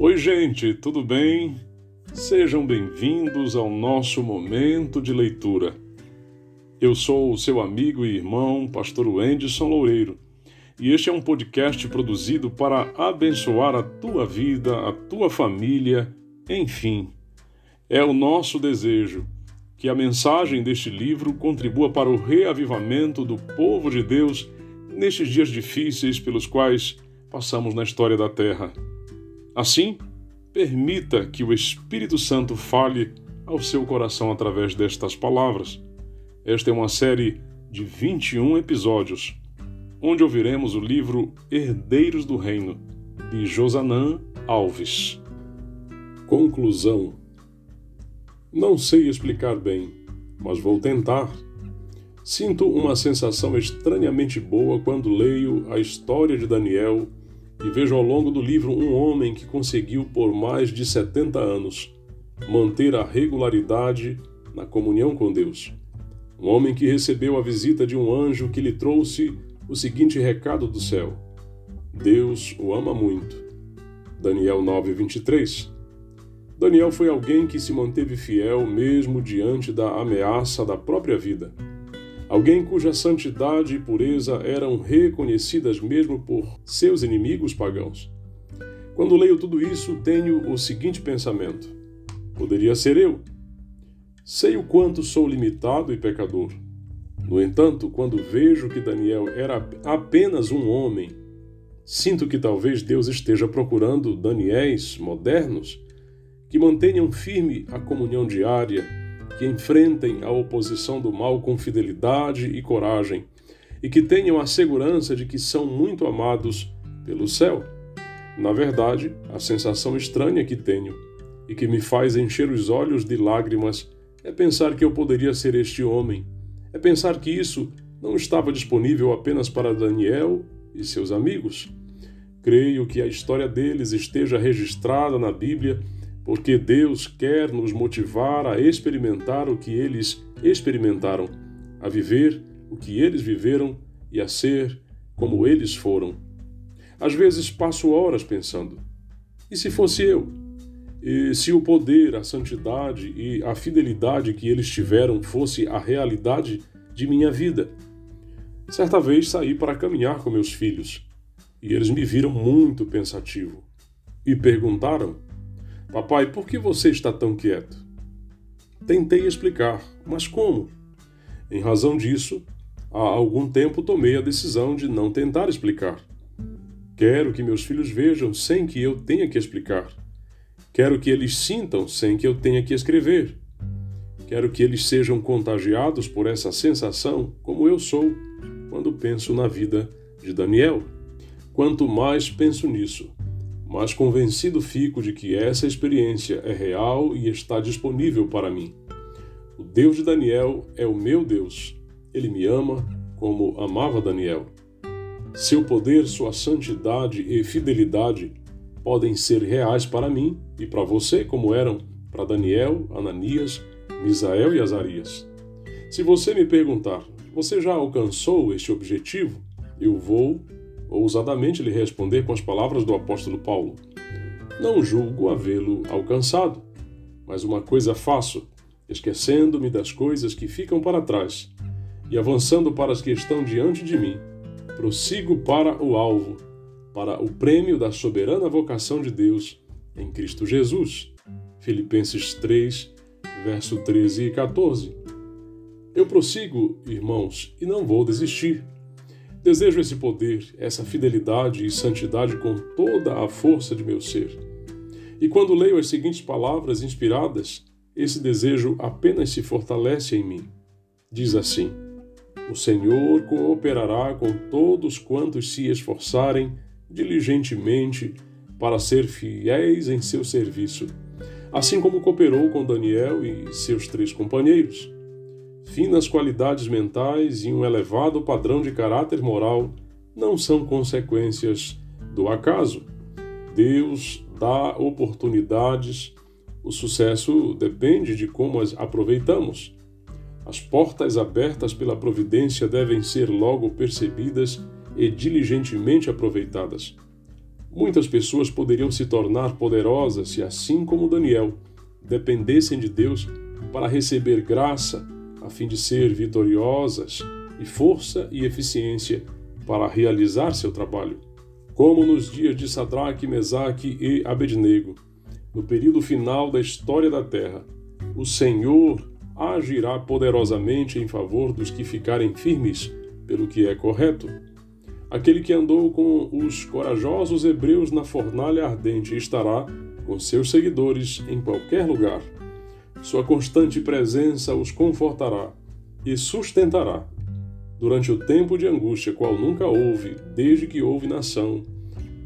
Oi, gente, tudo bem? Sejam bem-vindos ao nosso momento de leitura. Eu sou o seu amigo e irmão, Pastor Wenderson Loureiro, e este é um podcast produzido para abençoar a tua vida, a tua família, enfim. É o nosso desejo que a mensagem deste livro contribua para o reavivamento do povo de Deus nestes dias difíceis pelos quais passamos na história da Terra. Assim, permita que o Espírito Santo fale ao seu coração através destas palavras. Esta é uma série de 21 episódios, onde ouviremos o livro Herdeiros do Reino, de Josanã Alves. Conclusão: Não sei explicar bem, mas vou tentar. Sinto uma sensação estranhamente boa quando leio a história de Daniel e vejo ao longo do livro um homem que conseguiu, por mais de 70 anos, manter a regularidade na comunhão com Deus. Um homem que recebeu a visita de um anjo que lhe trouxe o seguinte recado do céu: Deus o ama muito. Daniel 9:23. Daniel foi alguém que se manteve fiel mesmo diante da ameaça da própria vida alguém cuja santidade e pureza eram reconhecidas mesmo por seus inimigos pagãos. Quando leio tudo isso, tenho o seguinte pensamento: poderia ser eu. Sei o quanto sou limitado e pecador. No entanto, quando vejo que Daniel era apenas um homem, sinto que talvez Deus esteja procurando Daniéis modernos que mantenham firme a comunhão diária que enfrentem a oposição do mal com fidelidade e coragem, e que tenham a segurança de que são muito amados pelo céu. Na verdade, a sensação estranha que tenho e que me faz encher os olhos de lágrimas é pensar que eu poderia ser este homem. É pensar que isso não estava disponível apenas para Daniel e seus amigos. Creio que a história deles esteja registrada na Bíblia porque Deus quer nos motivar a experimentar o que eles experimentaram, a viver o que eles viveram e a ser como eles foram. Às vezes passo horas pensando: e se fosse eu? E se o poder, a santidade e a fidelidade que eles tiveram fosse a realidade de minha vida? Certa vez saí para caminhar com meus filhos e eles me viram muito pensativo e perguntaram Papai, por que você está tão quieto? Tentei explicar, mas como? Em razão disso, há algum tempo tomei a decisão de não tentar explicar. Quero que meus filhos vejam sem que eu tenha que explicar. Quero que eles sintam sem que eu tenha que escrever. Quero que eles sejam contagiados por essa sensação, como eu sou, quando penso na vida de Daniel. Quanto mais penso nisso, mas convencido fico de que essa experiência é real e está disponível para mim. O Deus de Daniel é o meu Deus. Ele me ama como amava Daniel. Seu poder, sua santidade e fidelidade podem ser reais para mim e para você, como eram para Daniel, Ananias, Misael e Azarias. Se você me perguntar, você já alcançou este objetivo? Eu vou ousadamente lhe responder com as palavras do apóstolo Paulo: Não julgo havê-lo alcançado, mas uma coisa faço, esquecendo-me das coisas que ficam para trás e avançando para as que estão diante de mim, prossigo para o alvo, para o prêmio da soberana vocação de Deus em Cristo Jesus. Filipenses 3, verso 13 e 14. Eu prossigo, irmãos, e não vou desistir. Desejo esse poder, essa fidelidade e santidade com toda a força de meu ser. E quando leio as seguintes palavras inspiradas, esse desejo apenas se fortalece em mim. Diz assim: O Senhor cooperará com todos quantos se esforçarem diligentemente para ser fiéis em seu serviço, assim como cooperou com Daniel e seus três companheiros finas qualidades mentais e um elevado padrão de caráter moral não são consequências do acaso. Deus dá oportunidades, o sucesso depende de como as aproveitamos. As portas abertas pela providência devem ser logo percebidas e diligentemente aproveitadas. Muitas pessoas poderiam se tornar poderosas se, assim como Daniel, dependessem de Deus para receber graça, a fim de ser vitoriosas, e força e eficiência para realizar seu trabalho. Como nos dias de Sadraque, Mesaque e Abednego, no período final da história da terra, o Senhor agirá poderosamente em favor dos que ficarem firmes pelo que é correto. Aquele que andou com os corajosos hebreus na fornalha ardente estará com seus seguidores em qualquer lugar. Sua constante presença os confortará e sustentará durante o tempo de angústia, qual nunca houve desde que houve nação.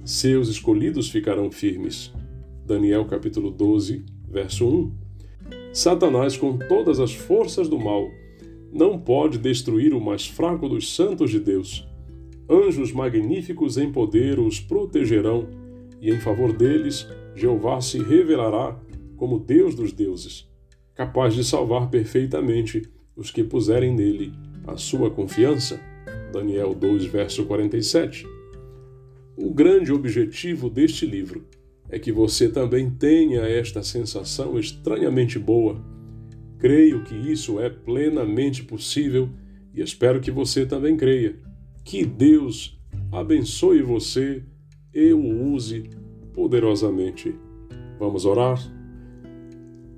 Seus escolhidos ficarão firmes. Daniel capítulo 12, verso 1. Satanás, com todas as forças do mal, não pode destruir o mais fraco dos santos de Deus. Anjos magníficos em poder os protegerão, e em favor deles Jeová se revelará como Deus dos deuses, capaz de salvar perfeitamente os que puserem nele a sua confiança. Daniel 2, verso 47. O grande objetivo deste livro é que você também tenha esta sensação estranhamente boa. Creio que isso é plenamente possível e espero que você também creia. Que Deus abençoe você e o use poderosamente. Vamos orar?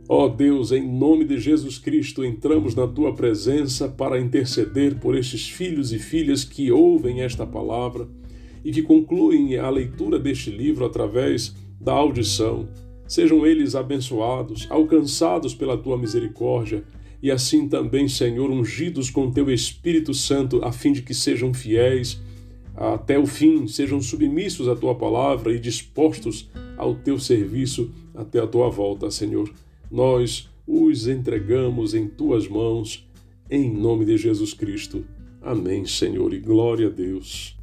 Ó oh Deus, em nome de Jesus Cristo, entramos na tua presença para interceder por estes filhos e filhas que ouvem esta palavra e que concluem a leitura deste livro através da audição. Sejam eles abençoados, alcançados pela tua misericórdia, e assim também, Senhor, ungidos com teu Espírito Santo, a fim de que sejam fiéis até o fim, sejam submissos à tua palavra e dispostos ao teu serviço até a tua volta, Senhor. Nós os entregamos em tuas mãos, em nome de Jesus Cristo. Amém, Senhor, e glória a Deus.